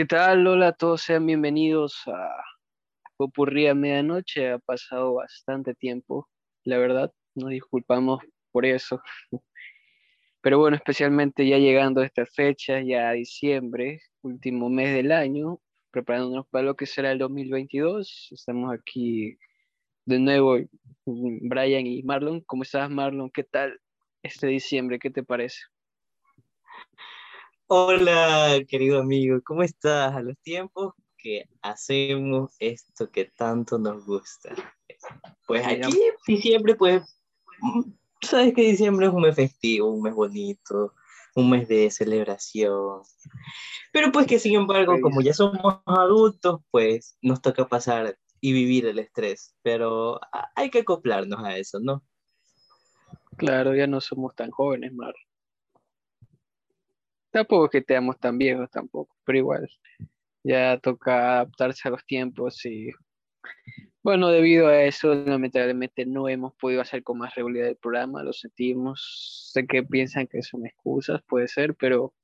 ¿Qué tal? Hola, todos sean bienvenidos a Popurrí a Medianoche. Ha pasado bastante tiempo, la verdad, nos disculpamos por eso. Pero bueno, especialmente ya llegando a esta fecha, ya a diciembre, último mes del año, preparándonos para lo que será el 2022. Estamos aquí de nuevo, Brian y Marlon. ¿Cómo estás, Marlon? ¿Qué tal este diciembre? ¿Qué te parece? Hola, querido amigo, ¿cómo estás? A los tiempos que hacemos esto que tanto nos gusta. Pues aquí, diciembre, pues, sabes que diciembre es un mes festivo, un mes bonito, un mes de celebración. Pero pues que sin embargo, como ya somos adultos, pues nos toca pasar y vivir el estrés. Pero hay que acoplarnos a eso, ¿no? Claro, ya no somos tan jóvenes, Mar. Tampoco es que teamos tan viejos tampoco, pero igual. Ya toca adaptarse a los tiempos y bueno, debido a eso, lamentablemente no hemos podido hacer con más regularidad el programa, lo sentimos. Sé que piensan que son excusas, puede ser, pero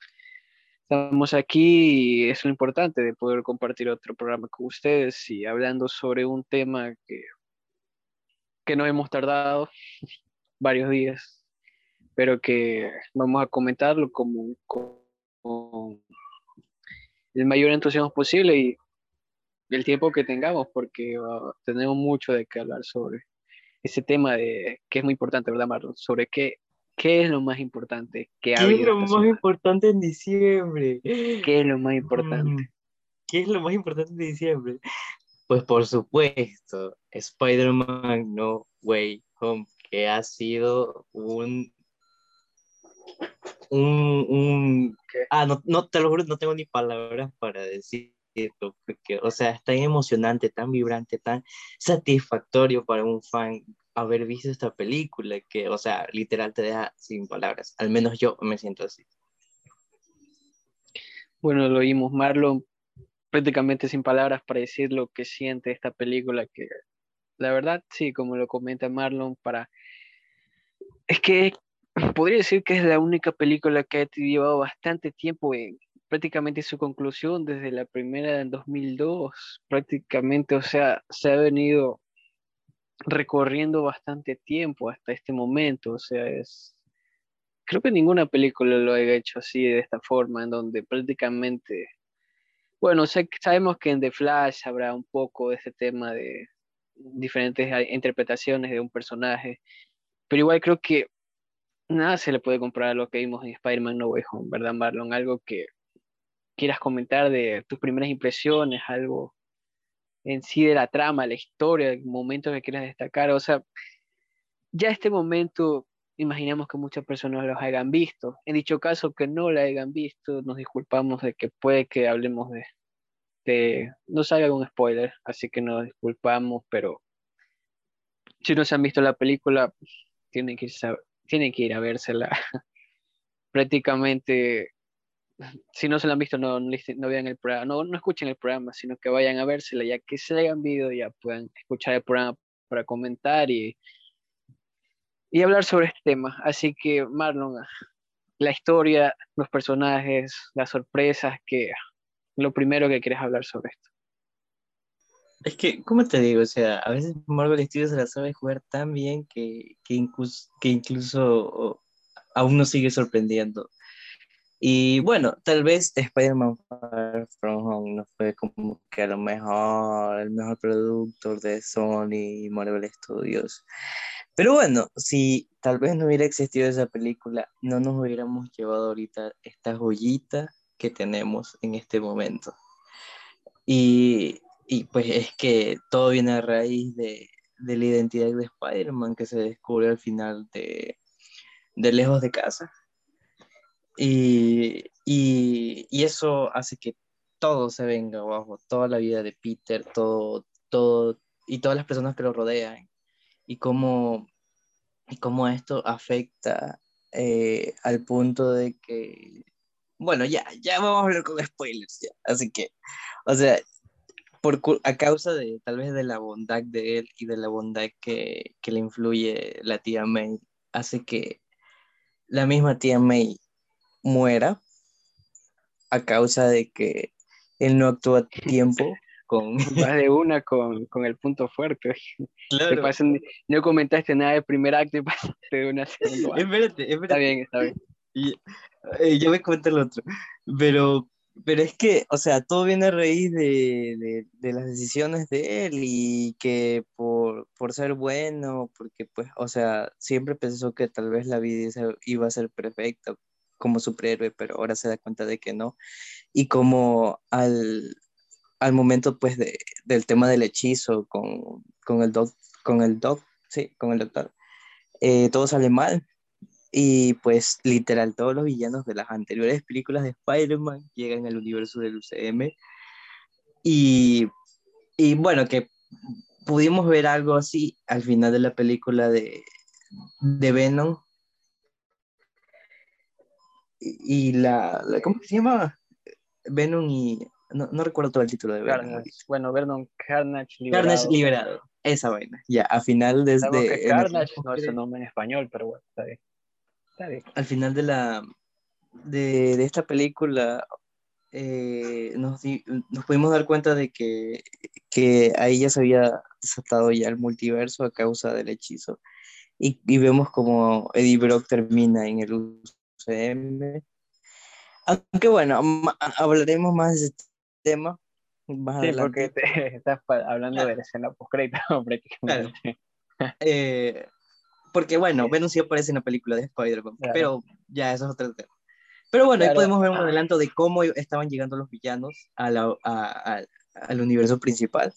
estamos aquí y es lo importante de poder compartir otro programa con ustedes y hablando sobre un tema que, que no hemos tardado varios días pero que vamos a comentarlo como, con el mayor entusiasmo posible y el tiempo que tengamos, porque uh, tenemos mucho de qué hablar sobre ese tema de que es muy importante, ¿verdad, Marlon? Sobre qué, qué es lo más importante que ¿Qué es lo más importante en diciembre? ¿Qué es lo más importante? Mm, ¿Qué es lo más importante en diciembre? Pues por supuesto, Spider-Man No Way Home, que ha sido un un, un ah, no, no, te lo juro, no tengo ni palabras para decirlo, porque, o sea, es tan emocionante, tan vibrante, tan satisfactorio para un fan haber visto esta película que, o sea, literal te deja sin palabras, al menos yo me siento así. Bueno, lo oímos, Marlon, prácticamente sin palabras para decir lo que siente esta película, que la verdad, sí, como lo comenta Marlon, para... Es que podría decir que es la única película que ha llevado bastante tiempo en prácticamente su conclusión desde la primera en 2002, prácticamente, o sea, se ha venido recorriendo bastante tiempo hasta este momento, o sea, es creo que ninguna película lo ha hecho así de esta forma en donde prácticamente bueno, sabemos que en The Flash habrá un poco de ese tema de diferentes interpretaciones de un personaje, pero igual creo que nada se le puede comprar a lo que vimos en Spider-Man No Way Home, ¿verdad, Marlon? Algo que quieras comentar de tus primeras impresiones, algo en sí de la trama, la historia, el momento que quieras destacar. O sea, ya este momento, imaginamos que muchas personas los hayan visto. En dicho caso, que no la hayan visto, nos disculpamos de que puede que hablemos de, de no salga algún spoiler, así que nos disculpamos, pero si no se han visto la película, tienen que tienen que ir a vérsela. Prácticamente, si no se la han visto, no, no, vean el programa, no, no escuchen el programa, sino que vayan a vérsela, ya que se hayan visto, ya puedan escuchar el programa para comentar y, y hablar sobre este tema. Así que, Marlon, la historia, los personajes, las sorpresas, que lo primero que quieres hablar sobre esto. Es que, ¿cómo te digo? O sea, a veces Marvel Studios la sabe jugar tan bien que, que, incluso, que incluso aún nos sigue sorprendiendo. Y bueno, tal vez Spider-Man From Home no fue como que a lo mejor el mejor productor de Sony y Marvel Studios. Pero bueno, si tal vez no hubiera existido esa película, no nos hubiéramos llevado ahorita esta joyita que tenemos en este momento. Y y pues es que todo viene a raíz de, de la identidad de Spider-Man que se descubre al final de, de Lejos de Casa. Y, y, y, eso hace que todo se venga abajo, toda la vida de Peter, todo, todo, y todas las personas que lo rodean, y cómo, y cómo esto afecta eh, al punto de que, bueno, ya, ya vamos a hablar con spoilers, ya. así que, o sea, a causa de tal vez de la bondad de él y de la bondad que, que le influye la tía May, hace que la misma tía May muera a causa de que él no actúa a tiempo con... Va de una con, con el punto fuerte. Claro. no comentaste nada del primer acto y pasaste de una segunda. Espérate, espérate. Está bien, está bien. Y, eh, yo me cuento el otro. Pero, pero es que, o sea, todo viene a raíz de, de, de las decisiones de él y que por, por, ser bueno, porque pues, o sea, siempre pensó que tal vez la vida iba a ser perfecta como superhéroe, pero ahora se da cuenta de que no. Y como al, al momento pues de, del tema del hechizo con, con el doc, con el doc, sí, con el doctor, eh, todo sale mal. Y pues literal todos los villanos de las anteriores películas de Spider-Man llegan al universo del UCM. Y, y bueno, que pudimos ver algo así al final de la película de, de Venom. Y, la, la, ¿cómo se llama? Venom y no, no, recuerdo todo el título de Venom. Bueno, Venom Carnage liberado. Carnage liberado. Esa vaina. Ya, a final desde. Carnage no es el nombre en español, pero bueno, está bien. Al final de la. De, de esta película. Eh, nos, nos, pudimos dar cuenta de que, que ahí ya se había desatado ya el multiverso a causa del hechizo. Y, y vemos como Eddie Brock termina en el UCM. Aunque bueno, hablaremos más de este tema. sí, porque estás hablando de la escena post-crédito, claro. eh, porque bueno, Venom sí aparece en la película de Spider-Man, pero ya eso es otro tema. Pero bueno, ahí podemos ver un adelanto de cómo estaban llegando los villanos a la, a, al universo principal.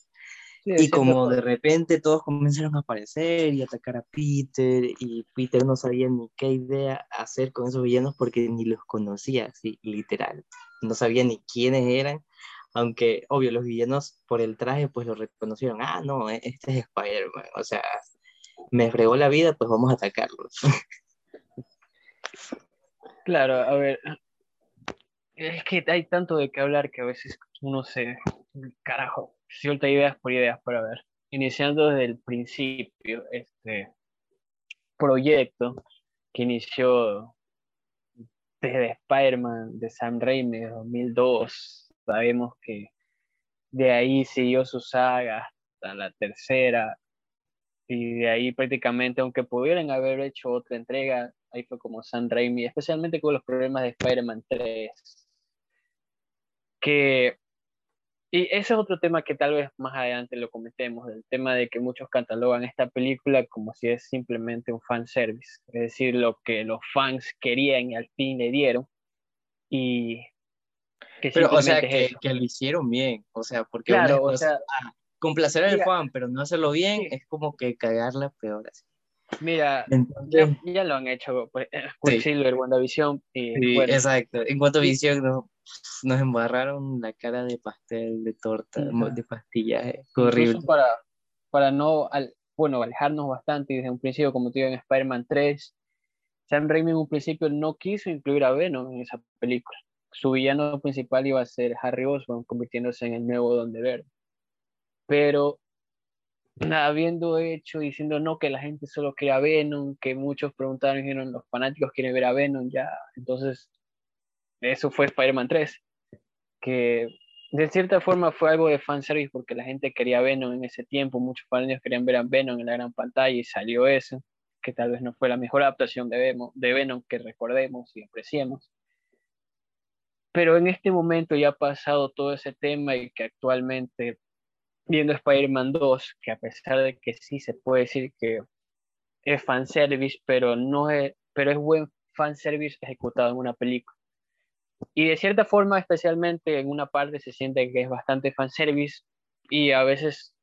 Sí, y como de repente todos comenzaron a aparecer y atacar a Peter, y Peter no sabía ni qué idea hacer con esos villanos porque ni los conocía, sí, literal. No sabía ni quiénes eran, aunque obvio los villanos por el traje pues lo reconocieron, ah, no, e-, este es Spider-Man, o sea, me fregó la vida, pues vamos a atacarlos. Claro, a ver, es que hay tanto de qué hablar que a veces uno se, carajo, suelta ideas por ideas, para ver, iniciando desde el principio, este proyecto que inició desde Spider-Man de Sam Raimi de 2002 Sabemos que de ahí siguió su saga hasta la tercera y de ahí prácticamente, aunque pudieran haber hecho otra entrega, ahí fue como San Raimi, especialmente con los problemas de Spider-Man 3. Que, y ese es otro tema que tal vez más adelante lo comentemos, el tema de que muchos catalogan esta película como si es simplemente un fanservice, es decir, lo que los fans querían y al fin le dieron. Y pero, o sea, que, que, lo hicieron bien, o sea, porque claro, o sea, complacer al fan, pero no hacerlo bien es como que cagarla peor así. Mira, ya, ya, lo han hecho, pues, Quicksilver, sí. WandaVision y sí, bueno. exacto, en WandaVision nos, nos embarraron la cara de pastel, de torta, de pastillaje, horrible. Para, para no, al, bueno, alejarnos bastante desde un principio, como te digo, en Spider-Man 3, Sam Raimi en un principio no quiso incluir a Venom en esa película su villano principal iba a ser Harry Osborn, convirtiéndose en el nuevo Don de Verde. Pero habiendo hecho, diciendo no, que la gente solo quería Venom, que muchos preguntaron, dijeron, los fanáticos quieren ver a Venom, ya, entonces, eso fue Spider-Man 3, que de cierta forma fue algo de fanservice porque la gente quería Venom en ese tiempo, muchos fanáticos querían ver a Venom en la gran pantalla y salió eso, que tal vez no fue la mejor adaptación de de Venom que recordemos y apreciemos. Pero en este momento ya ha pasado todo ese tema y que actualmente, viendo Spider-Man 2, que a pesar de que sí se puede decir que es fanservice, pero, no es, pero es buen fanservice ejecutado en una película. Y de cierta forma, especialmente en una parte, se siente que es bastante fanservice y a veces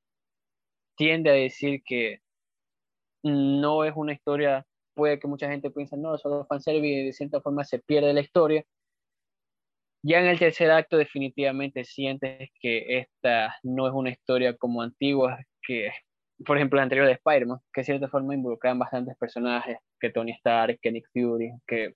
tiende a decir que no es una historia, puede que mucha gente piense, no, solo fanservice y de cierta forma se pierde la historia, ya en el tercer acto definitivamente sientes que esta no es una historia como antigua, que por ejemplo la anterior de Spider-Man, que de cierta forma involucraban bastantes personajes, que Tony Stark, que Nick Fury, que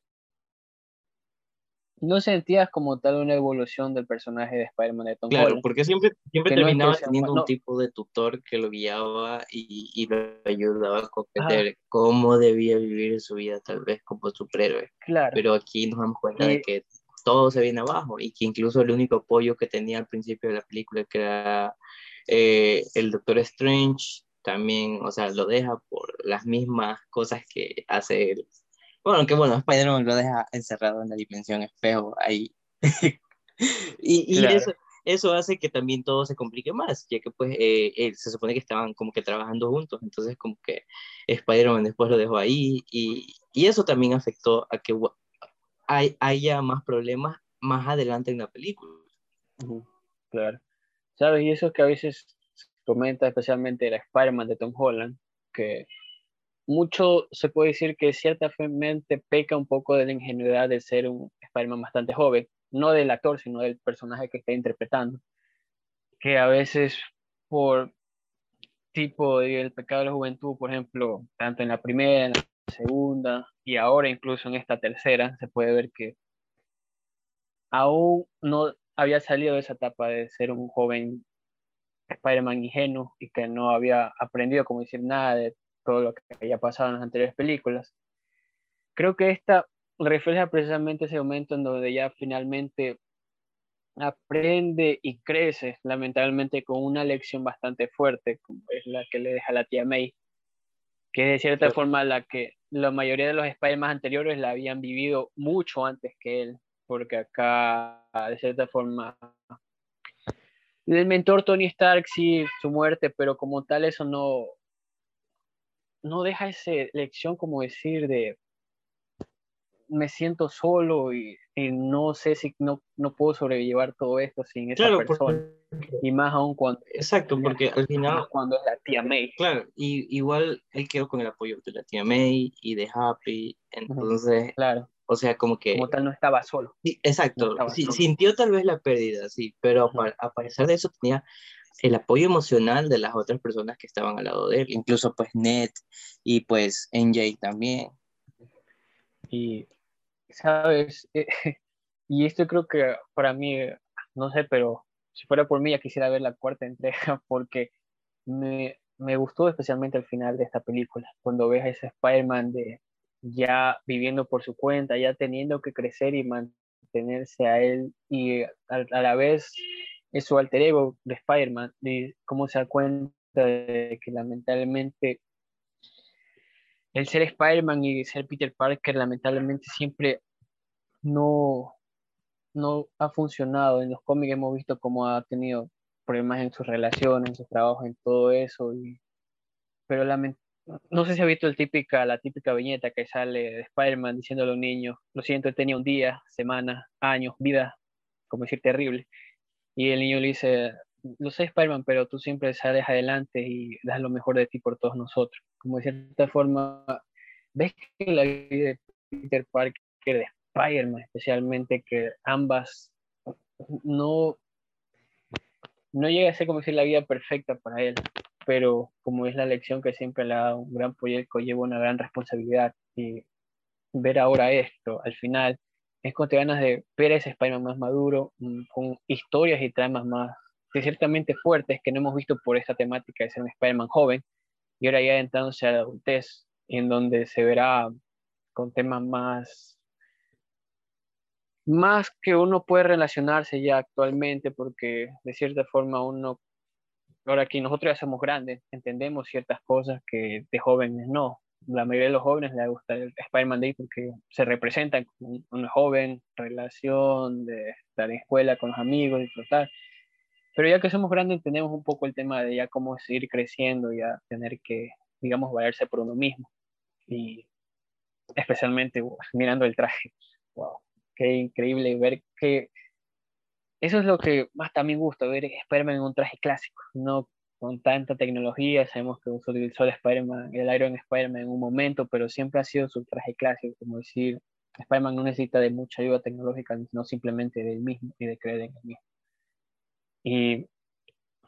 no sentías como tal una evolución del personaje de Spider-Man de Tom Claro, porque siempre, siempre terminaba teniendo un tipo de tutor que lo guiaba y, y lo ayudaba a comprender cómo debía vivir su vida tal vez como superhéroe. Claro. Pero aquí nos damos cuenta de que todo se viene abajo y que incluso el único apoyo que tenía al principio de la película, que era eh, el Doctor Strange, también, o sea, lo deja por las mismas cosas que hace él. Bueno, que bueno, Spider-Man lo deja encerrado en la dimensión espejo ahí. y, y eso, eso hace que también todo se complique más, ya que pues eh, se supone que estaban como que trabajando juntos, entonces como que Spider-Man después lo dejó ahí y, y eso también afectó a que hay, haya más problemas más adelante en la película. Claro. ¿Sabes? Y eso es que a veces se comenta especialmente la Spider-Man de Tom Holland, que mucho se puede decir que ciertamente peca un poco de la ingenuidad de ser un Spider-Man bastante joven, no del actor, sino del personaje que está interpretando, que a veces por tipo del pecado de la juventud, por ejemplo, tanto en la primera, en la segunda y ahora incluso en esta tercera, se puede ver que aún no había salido de esa etapa de ser un joven Spider-Man ingenuo y que no había aprendido como decir nada de todo lo que había pasado en las anteriores películas. Creo que esta refleja precisamente ese momento en donde ya finalmente aprende y crece, lamentablemente, con una lección bastante fuerte, como es la que le deja la tía May, que es de cierta forma la que la mayoría de los Spider-Man anteriores la habían vivido mucho antes que él, porque acá, de cierta forma, el mentor Tony Stark sí, su muerte, pero como tal eso no, no deja esa lección como decir de me siento solo y, no sé si no, no puedo sobrellevar todo esto sin esa persona. y más aún cuando... Exacto, porque al final... Cuando es la tía May. Claro, y, igual él quedó con el apoyo de la tía May y de Happy, entonces... Claro. O sea, como que... Como tal no estaba solo. exacto, sintió tal vez la pérdida, sí, pero a, pesar de eso tenía el apoyo emocional de las otras personas que estaban al lado de él, incluso pues Ned y pues NJ también. Y ¿sabes? Y esto creo que para mí, no sé, pero si fuera por mí ya quisiera ver la cuarta entrega porque me, me gustó especialmente el final de esta película, cuando ves a ese Spider-Man de ya viviendo por su cuenta, ya teniendo que crecer y mantenerse a él y a, a la vez es su alter ego de Spider-Man, y cómo se da cuenta de que lamentablemente el ser Spider-Man y ser Peter Parker lamentablemente siempre no, no ha funcionado. En los cómics hemos visto cómo ha tenido problemas en sus relaciones, en su trabajo, en todo eso. pero no sé si ha visto el típica, la típica viñeta que sale de Spider-Man diciéndole a un niño, lo siento, he tenido un día, semana, años, vida, como decir, terrible. Y el niño le dice, lo sé Spider-Man, pero tú siempre sales adelante y das lo mejor de ti por todos nosotros. Como de cierta forma, ves que la vida de Peter Parker, de Spider-Man especialmente, que ambas no, no llega a ser como decir la vida perfecta para él, pero como es la lección que siempre le ha dado un gran proyecto, lleva una gran responsabilidad y ver ahora esto, al final, es con ganas de ver a ese Spider-Man más maduro, mm, con historias y tramas más ciertamente fuertes que no hemos visto por esta temática de ser un Spider-Man joven, y ahora ya entrándose a la adultez, en donde se verá con temas más, más que uno puede relacionarse ya actualmente, porque de cierta forma uno, ahora que nosotros ya somos grandes, entendemos ciertas cosas que de jóvenes no. La mayoría de los jóvenes les gusta el Spider-Man Day porque se representan como una joven relación de estar en escuela con los amigos, disfrutar pero ya que somos grandes entendemos un poco el tema de ya cómo seguir creciendo, ya tener que, digamos, valerse por uno mismo. Y especialmente mirando el traje. Wow, qué increíble ver que eso es lo que más también gusta, ver Spider-Man en un traje clásico, no con tanta tecnología, sabemos que se utilizó el Spider-Man, el Iron Spider-Man en un momento, pero siempre ha sido su traje clásico, como decir, Spider-Man no necesita de mucha ayuda tecnológica, no simplemente de él mismo y de creer en él mismo. Y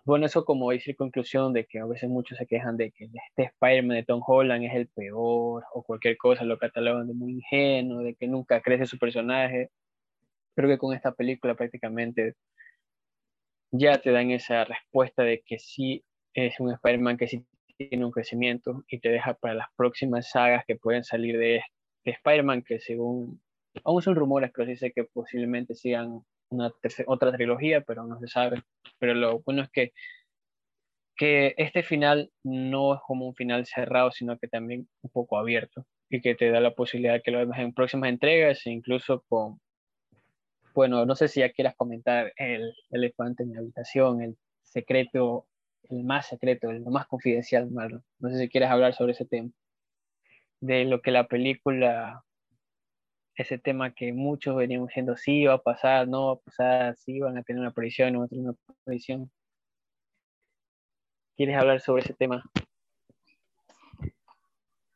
bueno, eso como decir conclusión de que a veces muchos se quejan de que este Spider-Man de Tom Holland es el peor o cualquier cosa, lo catalogan de muy ingenuo, de que nunca crece su personaje. Creo que con esta película prácticamente ya te dan esa respuesta de que sí es un Spider-Man que sí tiene un crecimiento y te deja para las próximas sagas que pueden salir de, de Spider-Man, que según aún son rumores, pero sí sé que posiblemente sigan una otra trilogía, pero no se sabe. Pero lo bueno es que, que este final no es como un final cerrado, sino que también un poco abierto y que te da la posibilidad de que lo veas en próximas entregas e incluso con, bueno, no sé si ya quieras comentar el elefante en la habitación, el secreto, el más secreto, el más confidencial, Marlon. No sé si quieres hablar sobre ese tema, de lo que la película ese tema que muchos venían diciendo, sí, va a pasar, no va a pasar, sí, van a tener una aparición, no van a tener una aparición. ¿Quieres hablar sobre ese tema?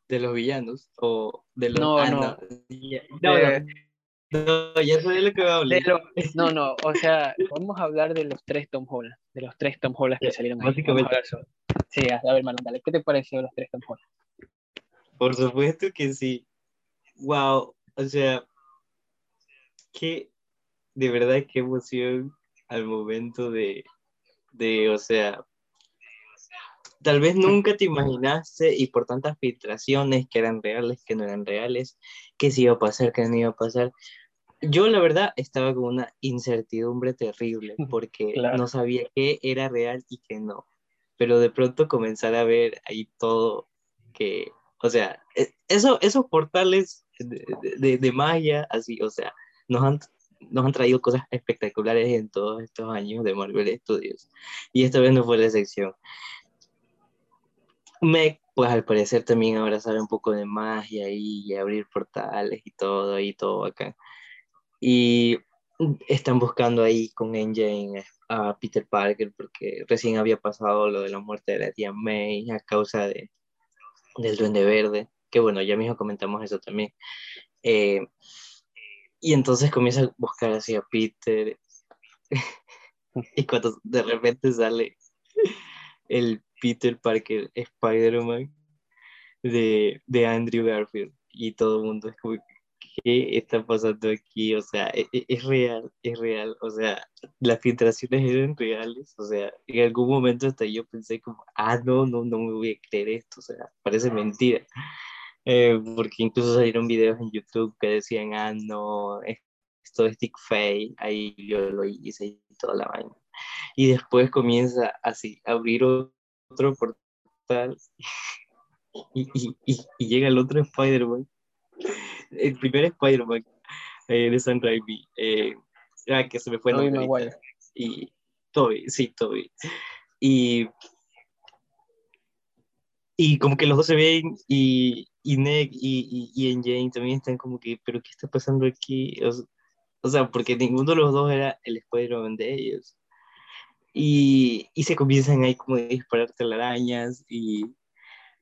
¿De los villanos? ¿O de los.? No, ah, no. no. Ya, no, no. ya sabía lo que va a hablar. no, no, o sea, vamos a hablar de los tres Tom Holland, de los tres Tom Holland que salieron ahí. Básicamente. Sí, a ver, Marlon, dale, ¿qué te pareció los tres Tom Holland? Por supuesto que sí. Wow, o sea, que de verdad qué emoción al momento de, de, o sea, tal vez nunca te imaginaste y por tantas filtraciones que eran reales, que no eran reales, que si iba a pasar, que no iba a pasar. Yo la verdad estaba con una incertidumbre terrible porque no sabía qué era real y qué no. Pero de pronto comenzar a ver ahí todo que, o sea, e, eso, esos portales de, de, magia, así, o sea, nos han, nos han traído cosas espectaculares en todos estos años de Marvel Studios. Y esta vez no fue la excepción. Me, pues al parecer también ahora sabe un poco de magia y, abrir portales y todo, y todo acá. Y están buscando ahí con Engine a Peter Parker porque recién había pasado lo de la muerte de la tía May a causa de, del Duende Verde que bueno, ya mismo comentamos eso también. Eh, y entonces comienza a buscar hacia Peter. y cuando de repente sale el Peter Parker Spider-Man de, de Andrew Garfield. Y todo el mundo es como, ¿qué está pasando aquí? O sea, es, e, es, real, es real. O sea, las filtraciones eran reales. O sea, en algún momento hasta yo pensé como, ah, no, no, no me voy a creer esto. O sea, parece mentira. Eh, porque incluso salieron videos en YouTube que decían, ah, no, esto es Fay, ahí yo lo hice y toda la vaina. Y después comienza así, a abrir otro portal y, y, y, llega el otro Spider-Man, el primer Spider-Man eh, de San Raimi, eh, ah, que se me fue Toby Y Toby, sí, Toby. Y, y como que los dos se ven y, y Nick y, y, y Jane también están como que, pero ¿qué está pasando aquí? O, sea, porque ninguno de los dos era el Spider-Man de ellos. Y, y, se comienzan ahí como a disparar telarañas y...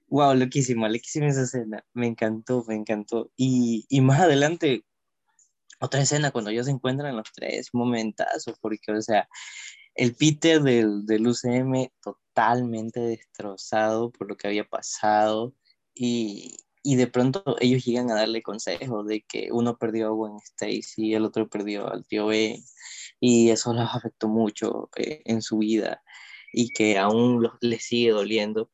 Wow, loquísima, loquísima esa escena. Me encantó, me encantó. Y, y más adelante, otra escena cuando ellos se encuentran los tres, momentazos, porque, o sea, el Peter del, del UCM totalmente destrozado por lo que había pasado y, y de pronto ellos llegan a darle consejos de que uno perdió a Gwen Stacy, el otro perdió al tío Ben, y eso los afectó mucho eh, en su vida y que aún los, les sigue doliendo.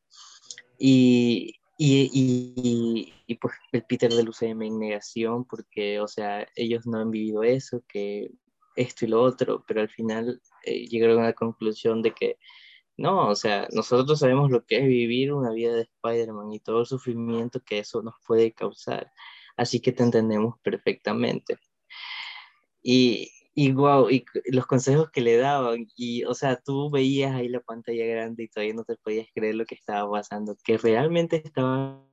Y, y, y, y, pues el Peter de UCM en negación, porque, o sea, ellos no han vivido eso, que esto y lo otro, pero al final eh, llegaron a la conclusión de que no, o sea, nosotros sabemos lo que es vivir una vida de Spider-Man y todo el sufrimiento que eso nos puede causar. Así que te entendemos perfectamente. Y, y wow, y los consejos que le daban, y o sea, tú veías ahí la pantalla grande y todavía no te podías creer lo que estaba pasando, que realmente estaban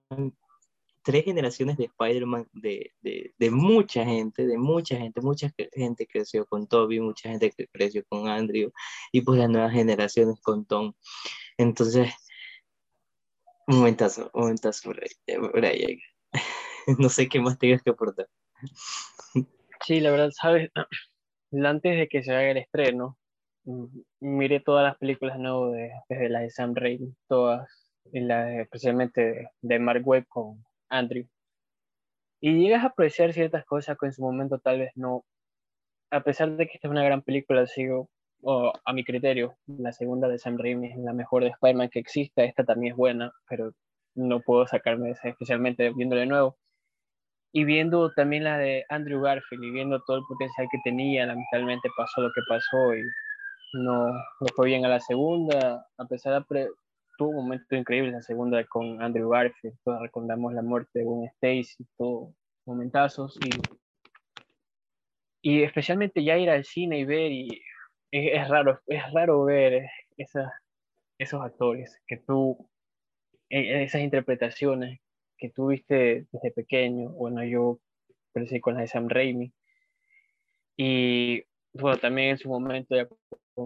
tres generaciones de Spider-Man de, de, de, mucha gente, de mucha gente, mucha gente creció con Toby, mucha gente creció con Andrew y pues las nuevas generaciones con Tom. Entonces, un momentazo, un momentazo, Brian. No sé qué más tengas que aportar. Sí, la verdad, sabes, antes de que se haga el estreno, mm, miré todas las películas nuevas de, desde las de Sam Raimi, todas, y las, especialmente de, de Mark Webb con Andrew. Y llegas a apreciar ciertas cosas que en su momento tal vez no. A pesar de que esta es una gran película, sigo, a mi criterio, la segunda de Sam Raimi es la mejor de Spider-Man que exista. Esta también es buena, pero no puedo sacarme de esa, especialmente viéndole de nuevo. y viendo también la de Andrew Garfield y viendo todo el potencial que tenía, lamentablemente pasó lo que pasó y no, no fue bien a la segunda, a pesar de tuvo un momento increíble la segunda con Andrew Garfield, todos recordamos la muerte de Gwen Stacy, todo momentazos y, y especialmente ya ir al cine y ver y es, es raro, es raro ver esa, esos actores que tú, e, esas interpretaciones que tú viste desde pequeño, bueno, yo crecí con la de Sam Raimi, y bueno, también en su momento ya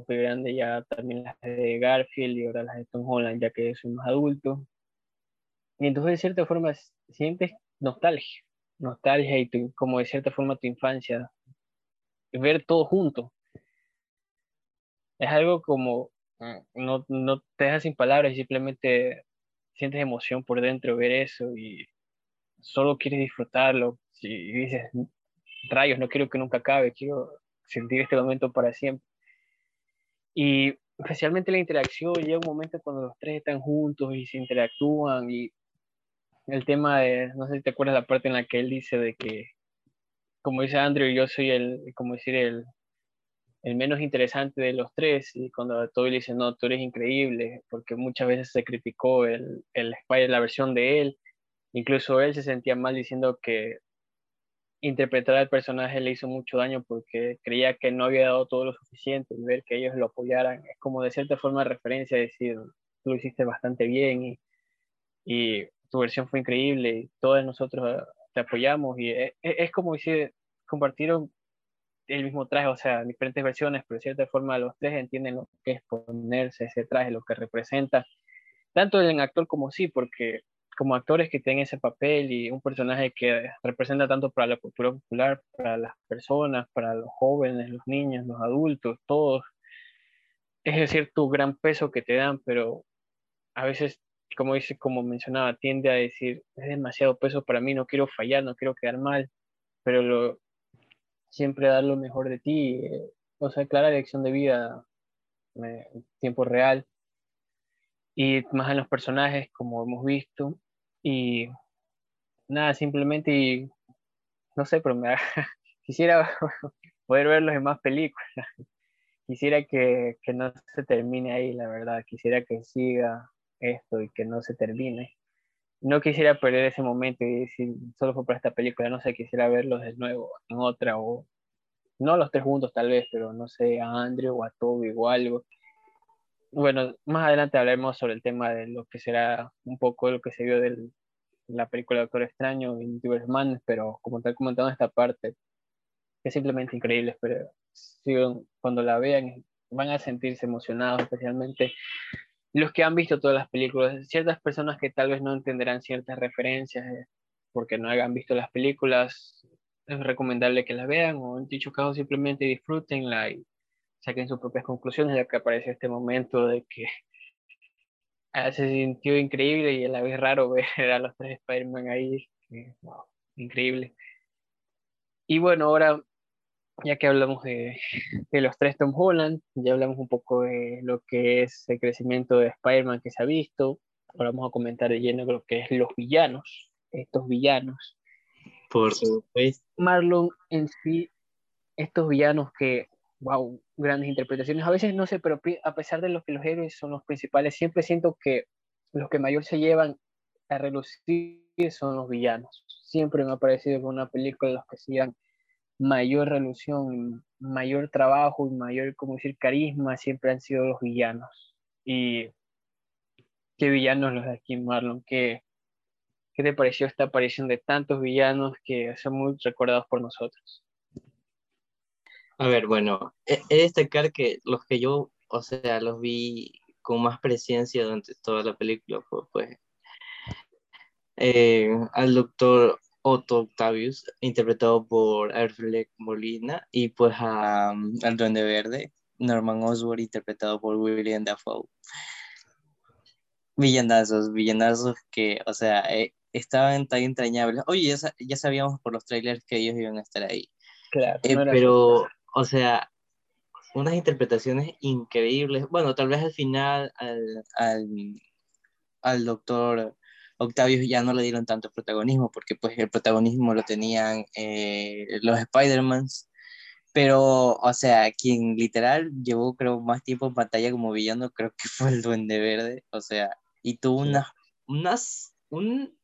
fue grande, ya también las de Garfield y ahora las de Tom Holland, ya que soy más adulto. Y entonces de cierta forma sientes nostalgia, nostalgia y como de cierta forma tu infancia, ver todo junto. Es algo como, mm, no, no te deja sin palabras y simplemente sientes emoción por dentro ver eso y solo quieres disfrutarlo. Si dices, rayos, no quiero que nunca acabe, quiero sentir este momento para siempre. Y especialmente la interacción, llega un momento cuando los tres están juntos y se interactúan y el tema de, no sé si te acuerdas la parte en la que él dice de que, como dice Andrew, yo soy el, como decir, el, el menos interesante de los tres y cuando Toby le dice, no, tú eres increíble, porque muchas veces se criticó el, el Spider, la versión de él, incluso él se sentía mal diciendo que interpretar al personaje le hizo mucho daño porque creía que no había dado todo lo suficiente y ver que ellos lo apoyaran es como de cierta forma referencia, decir, tú lo hiciste bastante bien y, y tu versión fue increíble y todos nosotros te apoyamos y es, es como decir, compartieron el mismo traje, o sea, diferentes versiones, pero de cierta forma los tres entienden lo que es ponerse ese traje, lo que representa, tanto el actor como sí, porque como actores que tienen ese papel y un personaje que representa tanto para la cultura popular, para las personas, para los jóvenes, los niños, los adultos, todos, es decir, tu gran peso que te dan, pero a veces, como dice, como mencionaba, tiende a decir, es demasiado peso para mí, no quiero fallar, no quiero quedar mal, pero lo, siempre dar lo mejor de ti, eh, o sea, clara dirección de vida en tiempo real y más en los personajes como hemos visto y nada, simplemente no sé, pero me quisiera poder verlos en más películas. Quisiera que, que no se termine ahí, la verdad. Quisiera que siga esto y que no se termine no quisiera perder ese momento y decir, solo fue para esta película, no sé, quisiera verlos de nuevo en otra o no los tres juntos tal vez, pero no sé, a Andrew o a Toby o algo. Bueno, más adelante hablaremos sobre el tema de lo que será un poco lo que se vio de la película Doctor Extraño y Multiverse pero como tal comentando esta parte, es simplemente increíble, pero cuando la vean van a sentirse emocionados, especialmente los que han visto todas las películas, ciertas personas que tal vez no entenderán ciertas referencias eh, porque no hayan visto las películas, es recomendable que las vean o en dicho caso simplemente disfrútenla y saquen sus propias conclusiones ya que aparece este momento de que se sintió increíble y a la vez raro ver a los tres Spider-Man ahí, increíble. Y bueno, ahora ya que hablamos de, de, los tres Tom Holland, ya hablamos un poco de lo que es el crecimiento de Spider-Man que se ha visto, ahora vamos a comentar de lleno lo que es los villanos, estos villanos. Por supuesto. Marlon en sí, estos villanos que, wow, grandes interpretaciones, a veces no sé, pero a pesar de lo que los héroes son los principales, siempre siento que los que mayor se llevan a relucir son los villanos. Siempre me ha parecido que una película los que sigan mayor relución, mayor trabajo y mayor, como decir, carisma siempre han sido los villanos. Y qué villanos los de aquí, Marlon, qué, qué te pareció esta aparición de tantos villanos que son muy recordados por nosotros. A ver, bueno, he de destacar que los que yo, o sea, los vi con más presencia durante toda la película fue pues eh, al doctor Otto Octavius, interpretado por Alfred Molina, y pues a, um, al Duende Verde, Norman Osborn, interpretado por William Dafoe. Villanazos, villanazos que, o sea, eh, estaban tan entrañables. Oye, ya, sabíamos por los trailers que ellos iban a estar ahí. Claro. Eh, pero, o sea, unas interpretaciones increíbles. Bueno, tal vez al final al, al, al doctor Octavio ya no le dieron tanto protagonismo, porque pues el protagonismo lo tenían eh, los Spider-Mans, pero, o sea, quien literal llevó, creo, más tiempo en pantalla como villano, creo que fue el Duende Verde, o sea, y tuvo unas, unas, un,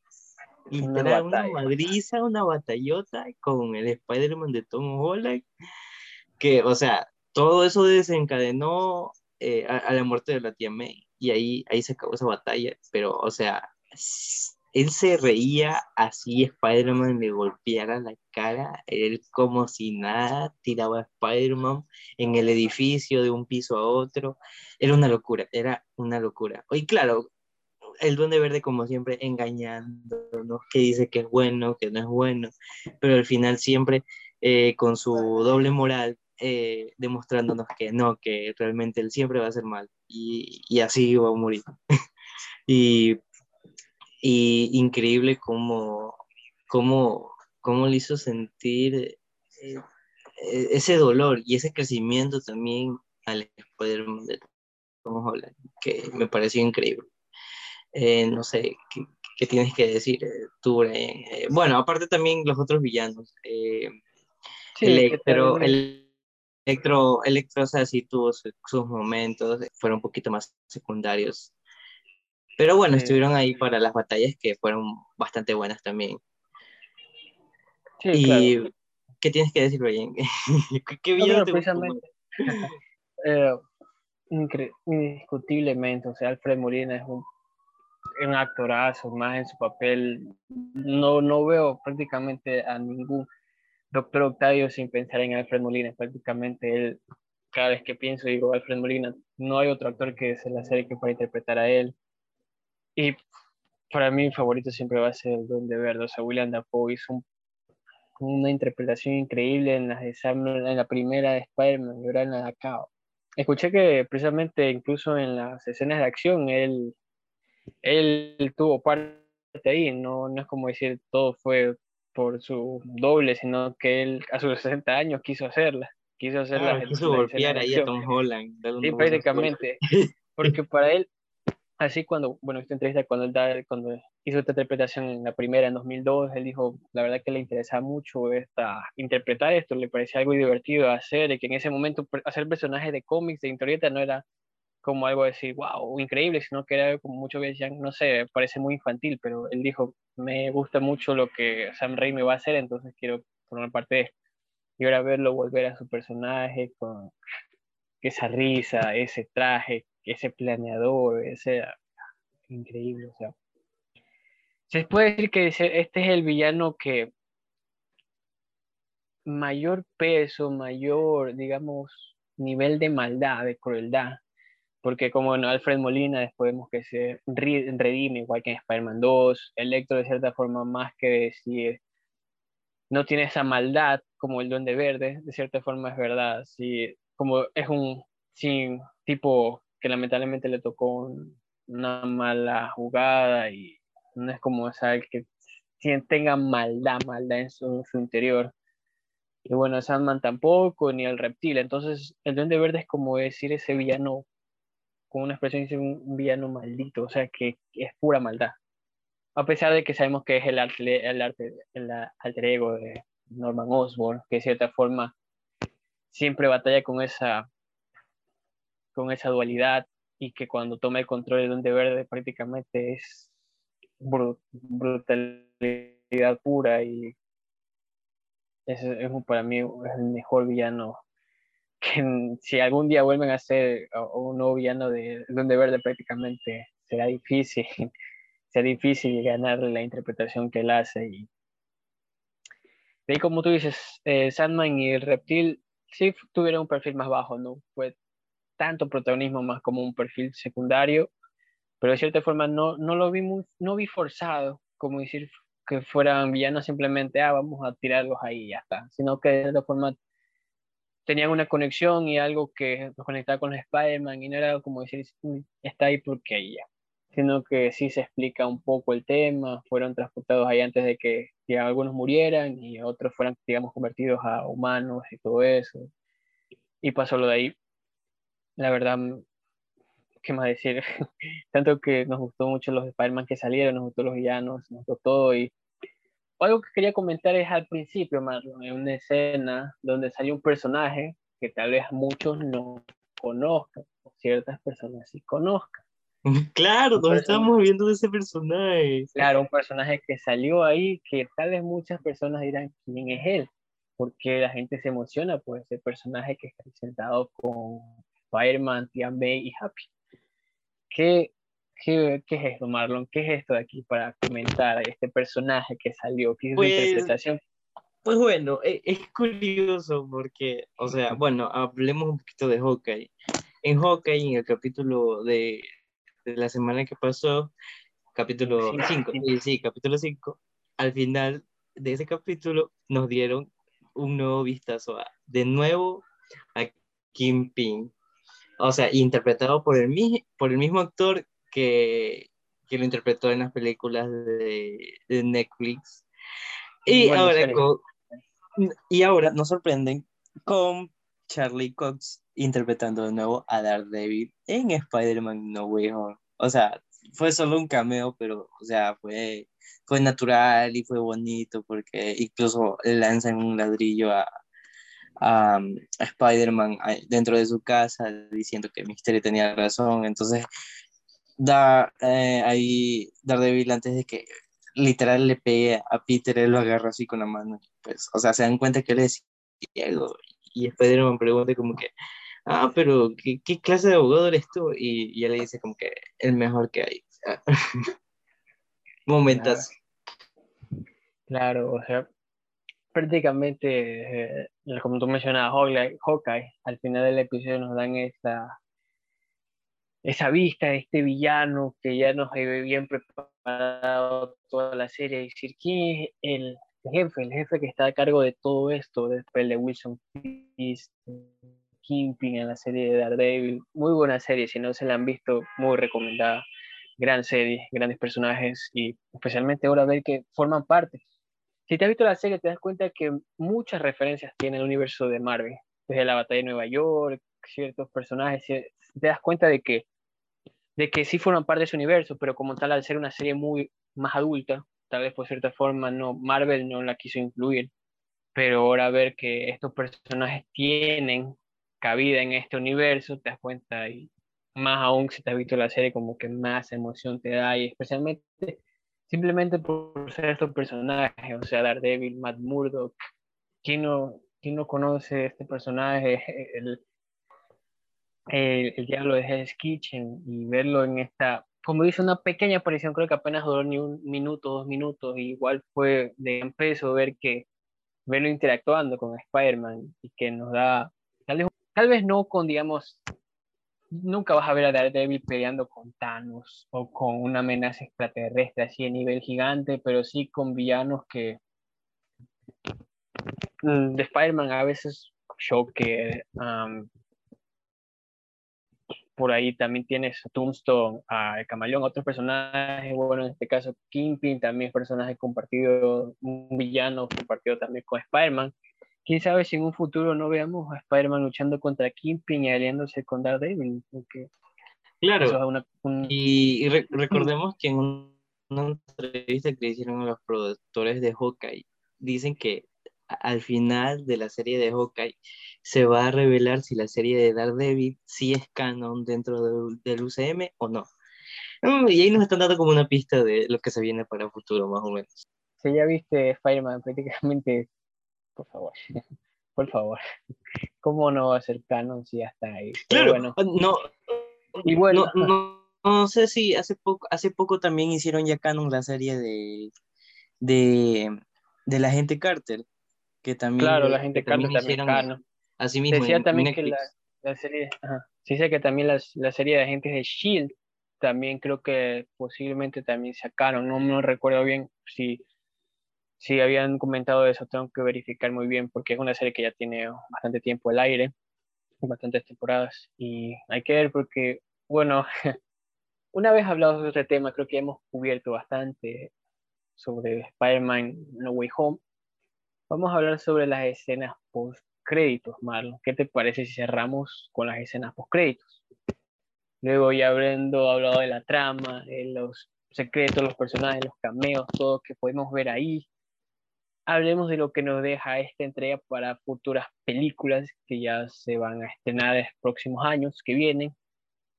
literal, una, una madriza, una batallota con el Spider-Man de Tom Holland, que, o sea, todo eso desencadenó eh, a, la muerte de la tía May, y ahí, ahí se acabó esa batalla, pero, o sea, él se reía así, Spider-Man le golpeara la cara, él como si nada tiraba a Spider-Man en el edificio de un piso a otro, era una locura, era una locura. Y claro, el Duende Verde como siempre engañándonos, que dice que es bueno, que no es bueno, pero al final siempre eh, con su doble moral, eh, demostrándonos que no, que realmente él siempre va a ser mal y, y así va a morir. y y increíble cómo, cómo, cómo le hizo sentir eh, e-, ese dolor y ese crecimiento también al poder de Tom Holland, que me pareció increíble. Eh, no sé, ¿qué, ¿qué, tienes que decir eh, tú, bueno, aparte también los otros villanos. Sí, Electro, el, Electro, Electro, o sea, sí tuvo sus momentos, fueron un poquito más secundarios pero bueno, estuvieron ahí para las batallas que fueron bastante buenas también. Sí, y ¿qué tienes que decir, Brian? ¿Qué no, precisamente, eh, indiscutiblemente, o sea, Alfred Molina es un, un, actorazo, más en su papel. No, no veo prácticamente a ningún Doctor Octavio sin pensar en Alfred Molina. Prácticamente él, cada vez que pienso, digo Alfred Molina, no hay otro actor que se le acerque para interpretar a él. Y para mí mi favorito siempre va a ser el Duende Verde. O sea, William Dafoe hizo una interpretación increíble en la, en la primera de Spider-Man y ahora en la de acá. Escuché que precisamente incluso en las escenas de acción él, él tuvo parte ahí, no, no es como decir todo fue por su doble, sino que él a sus 60 años quiso hacerla. Quiso hacerla. Ah, quiso golpear ahí a Tom Holland. Sí, prácticamente. Porque para él Así cuando, bueno, esta entrevista, cuando, él cuando hizo esta interpretación en la primera, en 2002, él dijo, la verdad que le interesaba mucho esta, interpretar esto, le parecía algo divertido hacer, y que en ese momento hacer personajes de cómics, de historieta, no era como algo de decir, wow, increíble, sino que era como muchos decían, no sé, parece muy infantil, pero él dijo, me gusta mucho lo que Sam Raimi va a hacer, entonces quiero formar parte de esto. Y ahora verlo volver a su personaje con esa risa, ese traje, ese planeador, ese increíble, o sea. Se puede decir que este es el villano que mayor peso, mayor, digamos, nivel de maldad, de crueldad, porque como en Alfred Molina después vemos que se redime igual que en Spider-Man 2, Electro de cierta forma más que decir, no tiene esa maldad como el Duende Verde, de cierta forma es verdad, sí, como es un sí, tipo que lamentablemente le tocó una mala jugada y no es como saber que tenga maldad, maldad en su, interior. Y bueno, Sandman tampoco, ni el reptil. Entonces, el Duende Verde es como decir ese villano, con una expresión, dice un villano maldito, o sea, que, es pura maldad. A pesar de que sabemos que es el, arte, el, arte, el alter ego de Norman Osborn, que de cierta forma siempre batalla con esa con esa dualidad y que cuando toma el control de Duende Verde prácticamente es brutalidad pura y es, para mí el mejor villano que si algún día vuelven a ser un nuevo villano de Duende Verde prácticamente será difícil será difícil ganarle la interpretación que él hace y de como tú dices eh, Sandman y el reptil sí tuvieron un perfil más bajo no fue tanto protagonismo más como un perfil secundario, pero de cierta forma no, no lo vi muy, no vi forzado, como decir que fueran villanos simplemente, ah, vamos a tirarlos ahí y ya está, sino que de cierta forma tenían una conexión y algo que los conectaba con Spider-Man y no era como decir, está ahí porque ya, sino que sí se explica un poco el tema, fueron transportados ahí antes de que algunos murieran y otros fueran, digamos, convertidos a humanos y todo eso. Y pasó lo de ahí la verdad ¿qué más decir? Tanto que nos gustó mucho los Spider-Man que salieron, nos gustó los villanos, nos gustó todo. Algo que quería comentar es al principio, Marlon, en una escena donde salió un personaje que tal vez muchos no conozcan, o ciertas personas sí conozcan. Claro, nos estamos viendo de ese personaje. Claro, un personaje que salió ahí, que tal vez muchas personas dirán, ¿quién es él? Porque la gente se emociona por ese personaje que está presentado con Spider-Man, Tian May y Happy. ¿Qué, qué, qué es esto, Marlon? ¿Qué es esto de aquí para comentar este personaje que salió? ¿Qué es Pues, interpretación? Pues bueno, e- es, curioso porque, o sea, bueno, hablemos un poquito de Hawkeye. En Hawkeye, en el capítulo de, de la semana que pasó, capítulo Sí, 5, sí. sí, sí, capítulo 5, al final de ese capítulo nos dieron un nuevo vistazo a, de nuevo a Kingpin. O sea, interpretado por el, por el mismo actor que, que lo interpretó en las películas de, de Netflix. Y Bueno, ahora, con- y ahora nos sorprenden con Charlie Cox interpretando de nuevo a Daredevil en Spider-Man No Way Home. O sea, fue solo un cameo, pero, o sea, fue, fue natural y fue bonito porque incluso lanzan un ladrillo a, a, a Spider-Man dentro de su casa diciendo que Mysterio tenía razón. Entonces, da, eh, ahí Daredevil antes de que literal le pegue a Peter, él lo agarra así con la mano. Pues, o sea, se dan cuenta que él es ciego. Y Spider-Man pregunta como que, ah, pero ¿qué, qué clase de abogado eres tú? Y, y él le dice como que el mejor que hay. Momentos. Claro, o sea, prácticamente, eh, como tú mencionabas, Hawkeye, al final del episodio nos dan esta, esa vista de este villano que ya nos había bien preparado toda la serie, decir quién es el jefe, el jefe que está a cargo de todo esto, después de Wilson Fisk, Kingpin en la serie de Daredevil, muy buena serie, si no se la han visto, muy recomendada, gran serie, grandes personajes y especialmente ahora ver que forman parte. Si te has visto la serie, te das cuenta que muchas referencias tiene el universo de Marvel. Desde la batalla de Nueva York, ciertos personajes, te das cuenta de que, de que sí forman parte de ese universo, pero como tal, al ser una serie muy más adulta, tal vez por cierta forma no, Marvel no la quiso incluir. Pero ahora ver que estos personajes tienen cabida en este universo, te das cuenta y más aún si te has visto la serie, como que más emoción te da y especialmente simplemente por ser estos personajes, o sea, Daredevil, Matt Murdock, ¿quién no, quién no conoce este personaje, el, el, el diablo de Hell's Kitchen, y verlo en esta, como dice, una pequeña aparición, creo que apenas duró ni un minuto, dos minutos, y igual fue de gran peso ver que, verlo interactuando con Spider-Man, y que nos da, tal vez, tal vez no con, digamos, nunca vas a ver a Daredevil peleando con Thanos o con una amenaza extraterrestre así a nivel gigante, pero sí con villanos que mm, de Spider-Man a veces Shocker, por ahí también tienes Tombstone, a el Camaleón, otros personajes, bueno, en este caso Kingpin también es personaje compartido, un villano compartido también con Spider-Man. Quién sabe si en un futuro no veamos a Spider-Man luchando contra Kingpin y aliándose con Daredevil, porque Claro. es una, un- Y, y re- recordemos que en un- una entrevista que hicieron los productores de Hawkeye, dicen que al final de la serie de Hawkeye se va a revelar si la serie de Daredevil sí es canon dentro del, del UCM o no. Mm, Y ahí nos están dando como una pista de lo que se viene para el futuro, más o menos. si ya viste Spider-Man prácticamente, por favor, por favor, ¿cómo no va a ser canon si ya está ahí? Pero Claro, bueno, no, y bueno, no, no, no sé si hace poco, hace poco también hicieron ya canon la serie de, de, de la gente Carter, que también, claro, la gente que también hicieron así mismo Decía en también que la, la serie, ajá, que también las- la serie de agentes de Shield también creo que posiblemente también sacaron, no me recuerdo bien si, si habían comentado eso, tengo que verificar muy bien porque es una serie que ya tiene bastante tiempo al aire, bastantes temporadas y hay que ver porque, bueno, una vez hablado de este tema, creo que hemos cubierto bastante sobre Spider-Man No Way Home. Vamos a hablar sobre las escenas post créditos, Marlon. ¿Qué te parece si cerramos con las escenas post créditos? Luego ya habiendo hablado de la trama, de los secretos, los personajes, los cameos, todo que podemos ver ahí. Hablemos de lo que nos deja esta entrega para futuras películas que ya se van a estrenar en los próximos años que vienen.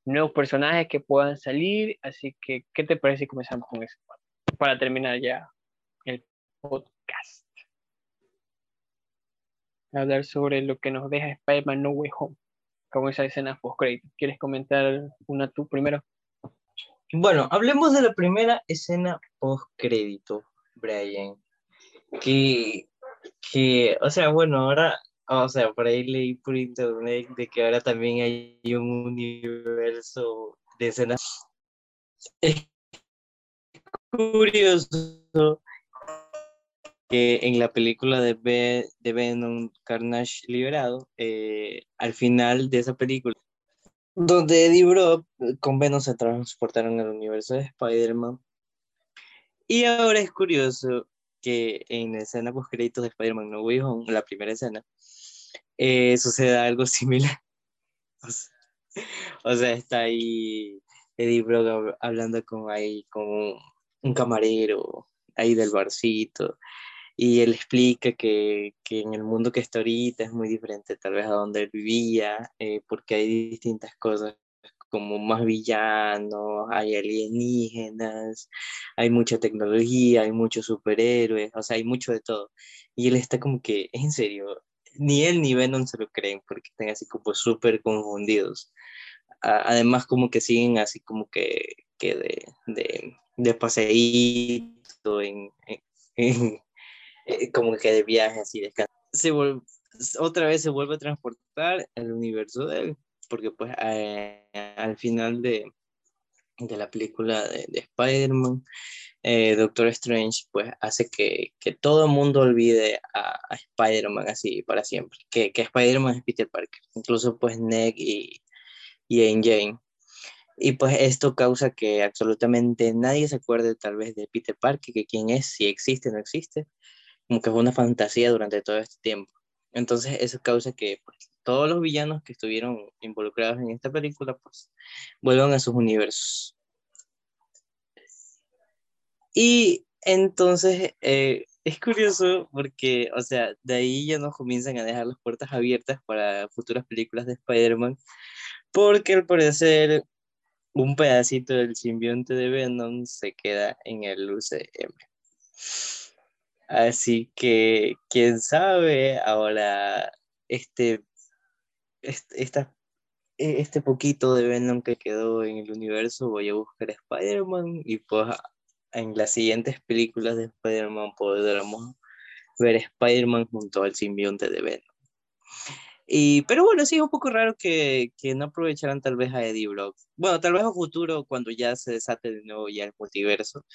Nuevos personajes que puedan salir. Así que, ¿qué te parece si comenzamos con eso? Para terminar ya el podcast. Hablar sobre lo que nos deja Spider-Man No Way Home como esa escena post-crédito. ¿Quieres comentar una tú primero? Bueno, hablemos de la primera escena post-crédito, Brian. Que, que, o sea, bueno, ahora, o sea, por ahí leí por internet de que ahora también hay un universo de escenas. Es curioso que en la película de, de Venom Carnage Liberado, eh, al final de esa película, donde Eddie Brock eh, con Venom se transportaron al universo de Spider-Man. Y ahora es curioso que en la escena post créditos de Spider-Man No Way Home, la primera escena, eh, suceda algo similar. O sea, está ahí Eddie Brock hablando con ahí con un camarero ahí del barcito y él explica que, que, en el mundo que está ahorita es muy diferente tal vez a donde él vivía, eh, porque hay distintas cosas como más villanos, hay alienígenas, hay mucha tecnología, hay muchos superhéroes, o sea, hay mucho de todo. Y él está como que, en serio, ni él ni Venom se lo creen, porque están así como súper confundidos. además, como que siguen así como que, que de, de, de paseíto en, en eh, como que de viaje así, descanso. Se otra vez se vuelve a transportar el universo de él, porque pues eh, al final de, de, la película de, Spider-Man, eh, Doctor Strange pues hace que, que todo el mundo olvide a, Spider-Man así para siempre, que, que Spider-Man es Peter Parker, incluso pues Ned y, y Jane. Y pues esto causa que absolutamente nadie se acuerde tal vez de Peter Parker, que quién es, si existe o no existe como que fue una fantasía durante todo este tiempo. Entonces eso causa que pues, todos los villanos que estuvieron involucrados en esta película pues vuelvan a sus universos. Y entonces eh, es curioso porque, o sea, de ahí ya nos comienzan a dejar las puertas abiertas para futuras películas de Spider-Man, porque al parecer un pedacito del simbionte de Venom se queda en el UCM. Así que, quién sabe, ahora este, este, este poquito de Venom que quedó en el universo, voy a buscar a Spider-Man y pues en las siguientes películas de Spider-Man podremos ver a Spider-Man junto al simbionte de Venom. Y, pero bueno, sí es un poco raro que, que, no aprovecharan tal vez a Eddie Brock. Bueno, tal vez a futuro, cuando ya se desate de nuevo ya el multiverso,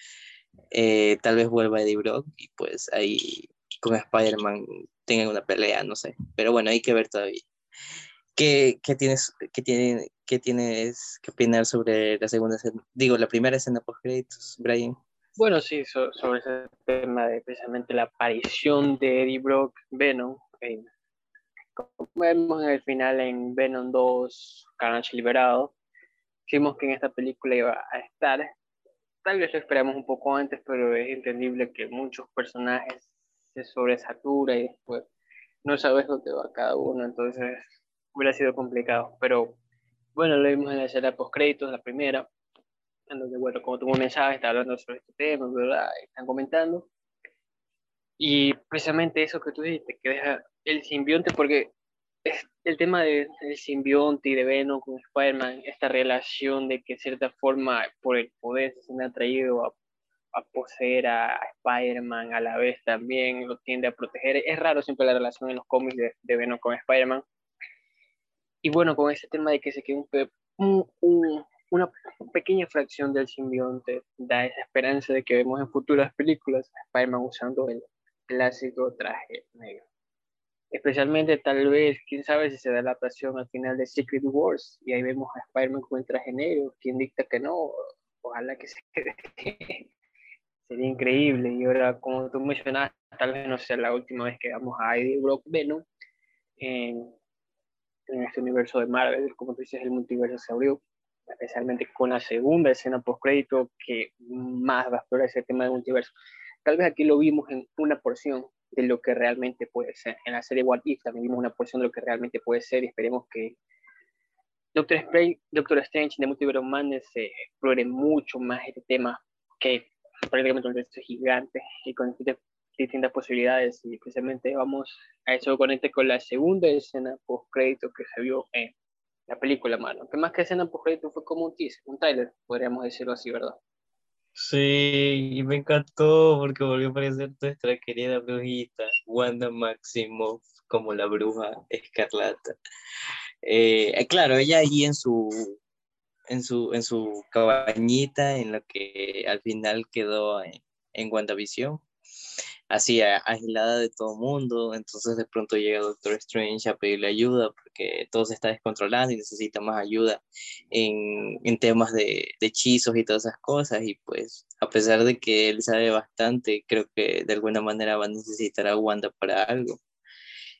eh, tal vez vuelva Eddie Brock y pues ahí con Spider-Man tengan una pelea, no sé. Pero bueno, hay que ver todavía. ¿Qué, qué tienes, qué, tiene, qué tienes que opinar sobre la segunda escena? Digo, la primera escena post créditos, Brian. Bueno, sí, sobre ese tema de precisamente la aparición de Eddie Brock, Venom. como vemos en el final en Venom 2, Carnage Liberado, vimos que en esta película iba a estar tal vez lo esperamos un poco antes, pero es entendible que muchos personajes se sobresaturan y después no sabes dónde va cada uno, entonces hubiera sido complicado. Pero bueno, lo vimos en la escena post-créditos, la primera, en donde, bueno, como tuvo un mensaje, está hablando sobre este tema, ¿verdad? Están comentando. Y precisamente eso que tú dijiste, que deja el simbionte, porque el tema del simbionte y de Venom con Spider-Man, esta relación de que de cierta forma por el poder se han atraído a, a poseer a, Spider-Man, a la vez también lo tiende a proteger. Es raro siempre la relación en los cómics de, de Venom con Spider-Man. Y bueno, con ese tema de que se quede un, un, una pequeña fracción del simbionte, da esa esperanza de que vemos en futuras películas a Spider-Man usando el clásico traje negro especialmente tal vez, quién sabe si se da la adaptación al final de Secret Wars y ahí vemos a Spider-Man con el traje negro, quien dicta que no, ojalá que se quede. Sería increíble y ahora como tú mencionas, tal vez no sea la última vez que vamos a Eddie Brock Venom en, en este universo de Marvel, como tú dices, el multiverso se abrió especialmente con la segunda escena post-crédito que más va a explorar ese tema del multiverso. Tal vez aquí lo vimos en una porción de lo que realmente puede ser. En la serie What If también vimos una porción de lo que realmente puede ser y esperemos que Doctor Strange, Doctor Strange de Multiverse Madness se explore mucho más este tema que prácticamente un resto gigante y con distintas posibilidades y precisamente vamos a eso conecte con la segunda escena post crédito que se vio en la película, mano. Que más que escena post crédito fue como un teaser, un trailer, podríamos decirlo así, ¿verdad? Sí, y me encantó porque volvió a aparecer nuestra querida brujita, Wanda Maximoff, como la bruja escarlata. Eh, claro, ella ahí en su, en su, en su cabañita, en lo que al final quedó en, en WandaVision, así agilada de todo mundo, entonces de pronto llega Doctor Strange a pedirle ayuda porque todo se está descontrolando y necesita más ayuda en, en temas de, de, hechizos y todas esas cosas y pues a pesar de que él sabe bastante, creo que de alguna manera va a necesitar a Wanda para algo.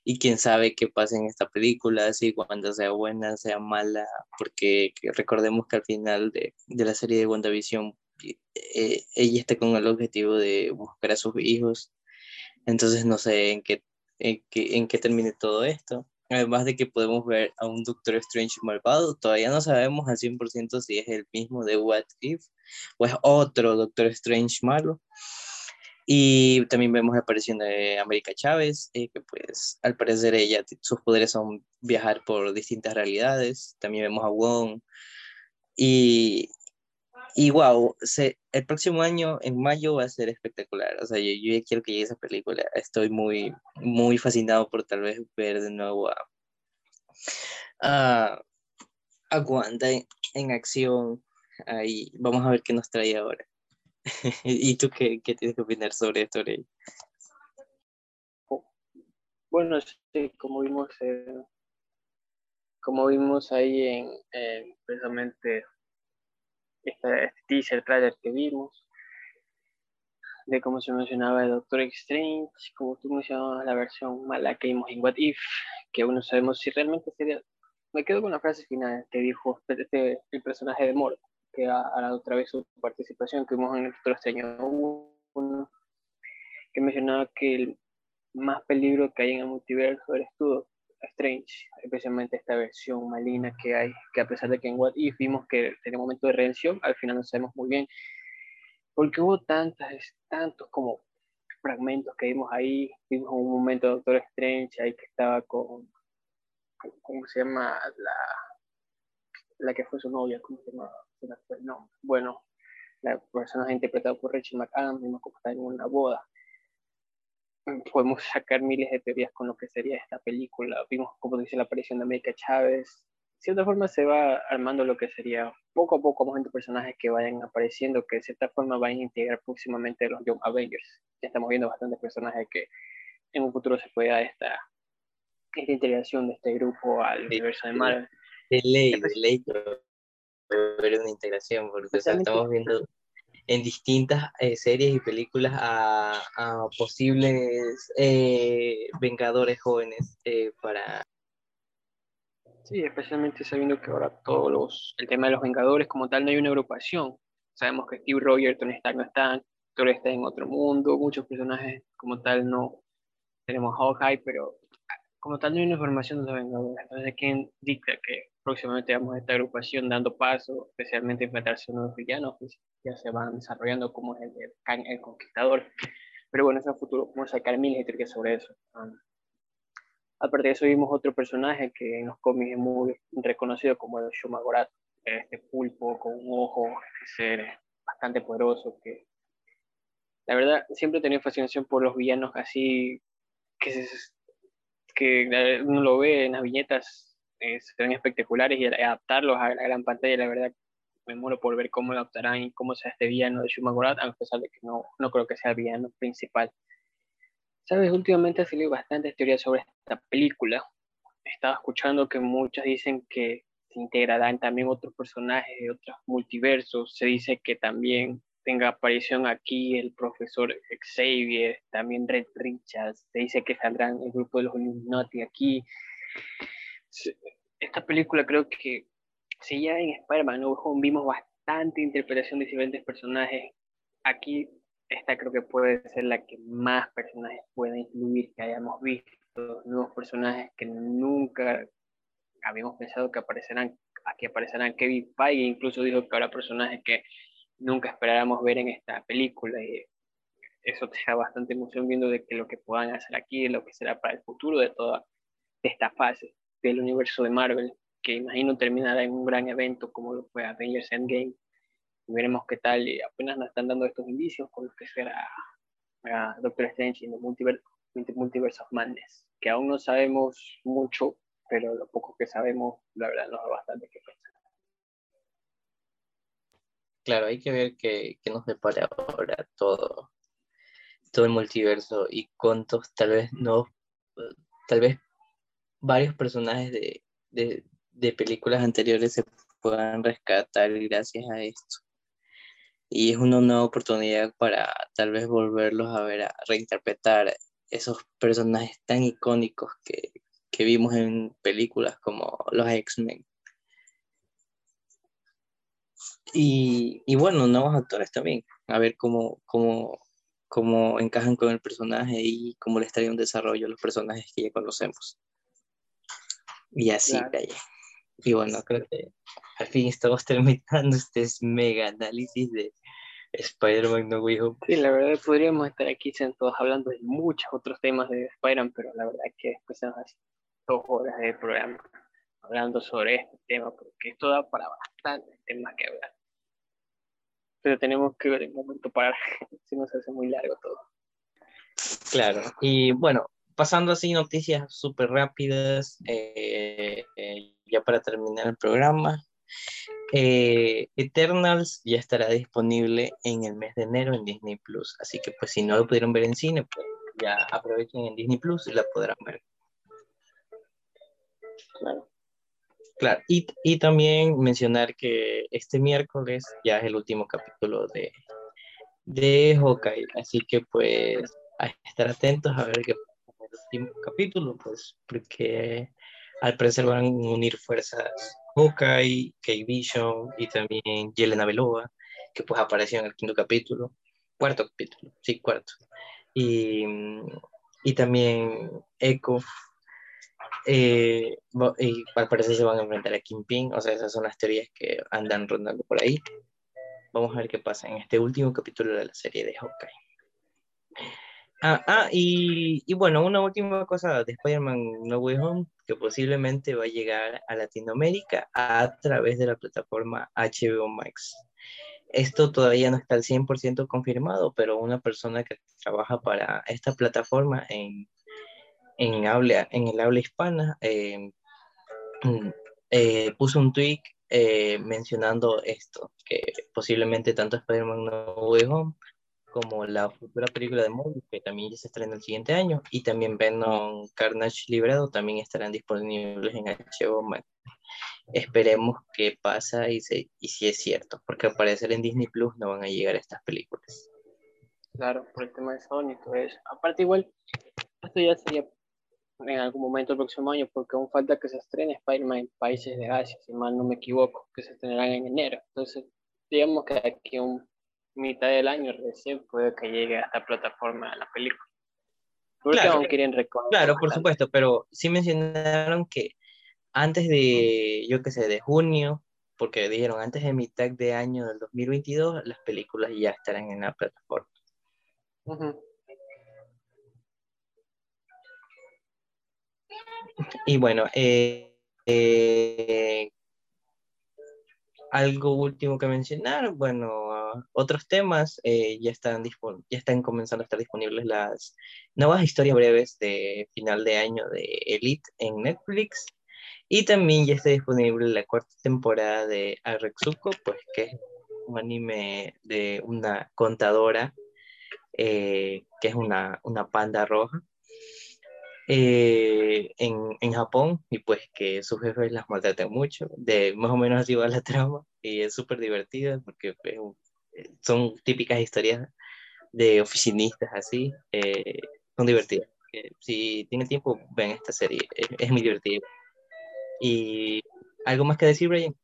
Y quién sabe qué pasa en esta película, si Wanda sea buena, sea mala, porque recordemos que al final de, de la serie de WandaVision eh, ella está con el objetivo de buscar a sus hijos entonces no sé en qué, en qué, en qué termine todo esto. Además de que podemos ver a un Doctor Strange malvado, todavía no sabemos al 100% si es el mismo de What If o es otro Doctor Strange malo. Y también vemos la aparición de América Chávez, eh, que pues al parecer ella, sus poderes son viajar por distintas realidades. También vemos a Wong. Y, y wow, se, el próximo año, en mayo, va a ser espectacular. O sea, yo, yo, ya quiero que llegue esa película. Estoy muy, muy fascinado por tal vez ver de nuevo a, a, a Wanda en, acción. Ahí, vamos a ver qué nos trae ahora. ¿Y tú qué, qué, tienes que opinar sobre esto, Rey? Bueno, como vimos, eh, como vimos ahí en precisamente este, este teaser trailer que vimos, de cómo se mencionaba el Doctor Strange, como tú mencionabas la versión mala que vimos en What If, que aún no sabemos si realmente sería. Me quedo con la frase final que dijo este, el personaje de Mort, que ha, dado otra vez su participación, que vimos en el Doctor Strange 1, que mencionaba que el más peligro que hay en el multiverso eres tú, Strange, especialmente esta versión malina que hay, que a pesar de que en What If vimos que tenía momento de redención, al final no sabemos muy bien, porque hubo tantas, tantos como fragmentos que vimos ahí, vimos un momento Doctor Strange ahí que estaba con, ¿cómo se llama? La, la que fue su novia, ¿cómo se llama? No, bueno, la persona interpretada por Rachel McAdams, vimos como está en una boda podemos sacar miles de teorías con lo que sería esta película. Vimos, como dice, la aparición de América Chávez. De cierta forma se va armando lo que sería poco a poco más personajes que vayan apareciendo, que de cierta forma vayan a integrar próximamente los Young Avengers. Ya estamos viendo bastantes personajes que en un futuro se pueda esta, esta integración de este grupo al universo de Marvel. De ley, de ley, ver una integración, porque estamos viendo en distintas eh, series y películas a, a posibles eh, vengadores jóvenes eh, para... Sí, especialmente sabiendo que ahora todos los, el tema de los vengadores como tal no hay una agrupación. Sabemos que Steve Rogers, Tony Stark no están, Thor está en otro mundo, muchos personajes como tal no tenemos Hawkeye, pero como tal no hay una formación de los vengadores. Entonces, ¿quién dicta que próximamente vamos a esta agrupación dando paso, especialmente enfrentarse a unos villanos que ya se van desarrollando como el, el, el Conquistador. Pero bueno, es un futuro, vamos a sacar miles de sobre eso. Um, aparte de eso, vimos otro personaje que en los cómics es muy reconocido como el Shumagorat, este pulpo con un ojo, este ser bastante poderoso que la verdad siempre he tenido fascinación por los villanos así que, se, que uno lo ve en las viñetas eh, son espectaculares y adaptarlos a la gran pantalla, la verdad, me muero por ver cómo adaptarán y cómo sea este villano de Shumagorat, a pesar de que no, no creo que sea el villano principal. Sabes, últimamente ha salido bastantes teorías sobre esta película. Estaba escuchando que muchas dicen que se integrarán también otros personajes de otros multiversos. Se dice que también tenga aparición aquí el profesor Xavier, también Red Richards. Se dice que saldrán el grupo de los Illuminati aquí esta película creo que si ya en Spider-Man vimos bastante interpretación de diferentes personajes, aquí esta creo que puede ser la que más personajes puede incluir que hayamos visto, nuevos personajes que nunca habíamos pensado que aparecerán, aquí aparecerán Kevin Feige, incluso dijo que habrá personajes que nunca esperáramos ver en esta película y eso te da bastante emoción viendo de que lo que puedan hacer aquí, lo que será para el futuro de toda esta fase del universo de Marvel, que imagino terminará en un gran evento como lo fue Avengers Endgame. Y veremos qué tal, y apenas nos están dando estos indicios con lo que será Doctor Strange y the Multiverse, Multiverse of Madness, que aún no sabemos mucho, pero lo poco que sabemos, la verdad, nos da bastante que pensar. Claro, hay que ver qué, nos depara ahora todo, todo el multiverso y cuántos tal vez no, tal vez varios personajes de, de películas anteriores se puedan rescatar gracias a esto. Y es una nueva oportunidad para tal vez volverlos a ver, a reinterpretar esos personajes tan icónicos que, que vimos en películas como los X-Men. Y, y, bueno, nuevos actores también, a ver cómo, cómo, cómo encajan con el personaje y cómo les trae un desarrollo a los personajes que ya conocemos. Y así, Y bueno, creo que al fin estamos terminando este mega análisis de Spider-Man No Way Home. Sí, la verdad podríamos estar aquí sentados hablando de muchos otros temas de Spider-Man, pero la verdad es que después se nos dos horas de programa hablando sobre este tema, porque esto da para bastantes temas que hablar. Pero tenemos que ver el momento para si nos hace muy largo todo. Claro, y bueno, pasando así noticias súper rápidas, eh, eh, ya para terminar el programa. Eh, Eternals ya estará disponible en el mes de enero en Disney Plus, así que pues si no lo pudieron ver en cine, pues ya aprovechen en Disney Plus y la podrán ver. Claro. Claro, y, y también mencionar que este miércoles ya es el último capítulo de, de Hawkeye, así que pues a estar atentos a ver qué último capítulo, pues porque al parecer van a unir fuerzas Hawkeye, K-Vision y también Yelena Belova, que pues apareció en el quinto capítulo, cuarto capítulo, sí, cuarto. Y, y también Echo, eh, y al parecer se van a enfrentar a Kingpin, o sea, esas son las teorías que andan rondando por ahí. Vamos a ver qué pasa en este último capítulo de la serie de Hawkeye. Ah, ah y, y, bueno, una última cosa de Spider-Man No Way Home, que posiblemente va a llegar a Latinoamérica a través de la plataforma HBO Max. Esto todavía no está al 100% confirmado, pero una persona que trabaja para esta plataforma en, en, habla, en el habla hispana eh, eh, puso un tweet eh, mencionando esto, que posiblemente tanto Spider-Man No Way Home como la futura película de Morbius, que también ya se estrena el siguiente año, y también Venom Carnage Librado también estarán disponibles en HBO Max. Esperemos que pasa y, y si es cierto, porque al parecer en Disney Plus no van a llegar estas películas. Claro, por el tema de Sony y todo eso. Aparte igual, esto ya sería en algún momento el próximo año, porque aún falta que se estrene Spider-Man en países de Asia, si mal no me equivoco, que se estrenarán en enero. Entonces, digamos que aquí un mitad del año recién puede que llegue a esta plataforma la película. claro, quieren claro, por supuesto, pero sí mencionaron que antes de, yo qué sé, de junio, porque dijeron antes de mitad de año del 2022, las películas ya estarán en la plataforma. Y bueno, eh, eh, algo último que mencionar, bueno, otros temas, eh, ya, están ya están comenzando a estar disponibles las nuevas historias breves de final de año de Elite en Netflix. Y también ya está disponible la cuarta temporada de Arexuko, pues que es un anime de una contadora, eh, que es una, una panda roja. Eh, en, en, Japón y pues que sus jefes las maltratan mucho, de más o menos así va la trama y es súper divertida porque pues, son típicas historias de oficinistas así, eh, son divertidas. si tienen tiempo, ven esta serie, es, muy divertida. ¿Y algo más que decir, Brian?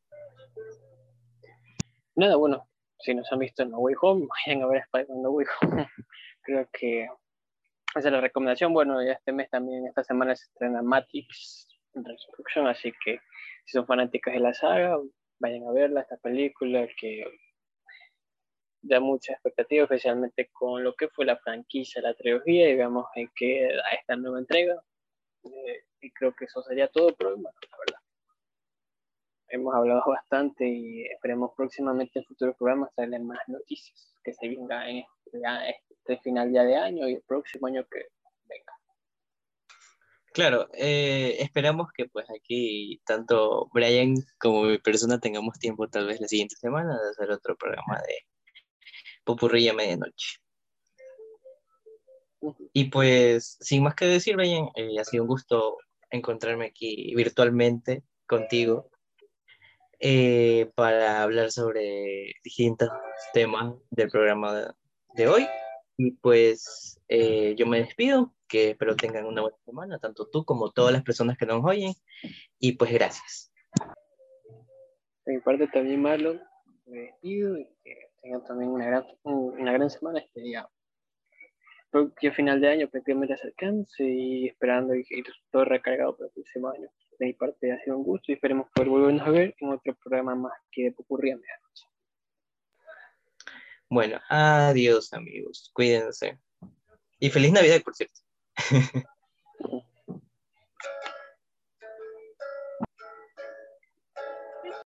nada, bueno, si nos han visto en No Way Home, vayan a ver Spider-Man No Way Home. Creo que esa es la recomendación. Bueno, este mes también, esta semana se estrena Matrix Resurrection, así que si son fanáticas de la saga, vayan a verla, esta película que da mucha expectativa, especialmente con lo que fue la franquicia, la trilogía, y veamos en qué a esta nueva entrega. Eh, y creo que eso sería todo, pero bueno, la verdad. Hemos hablado bastante y esperemos próximamente en futuros programas traerle más noticias que se venga en este, este final ya de año y el próximo año que venga. Claro, eh, esperamos que pues aquí tanto Brian como mi persona tengamos tiempo tal vez la siguiente semana de hacer otro programa de Popurrilla Medianoche. Y pues, sin más que decir, Brian, eh, ha sido un gusto encontrarme aquí virtualmente contigo eh, para hablar sobre distintos temas del programa de hoy. Y pues eh, yo me despido, que espero tengan una buena semana, tanto tú como todas las personas que nos oyen. Y pues gracias. De mi parte también, Marlon, me despido y que tengan también una gran, una gran semana este día. Porque final de año prácticamente acercándose y esperando y, todo recargado para el próximo año. De mi parte ha sido un gusto y esperemos poder volvernos a ver en otro programa más que de Popurrí a medianoche. Bueno, adiós amigos, cuídense. Y feliz Navidad, por cierto.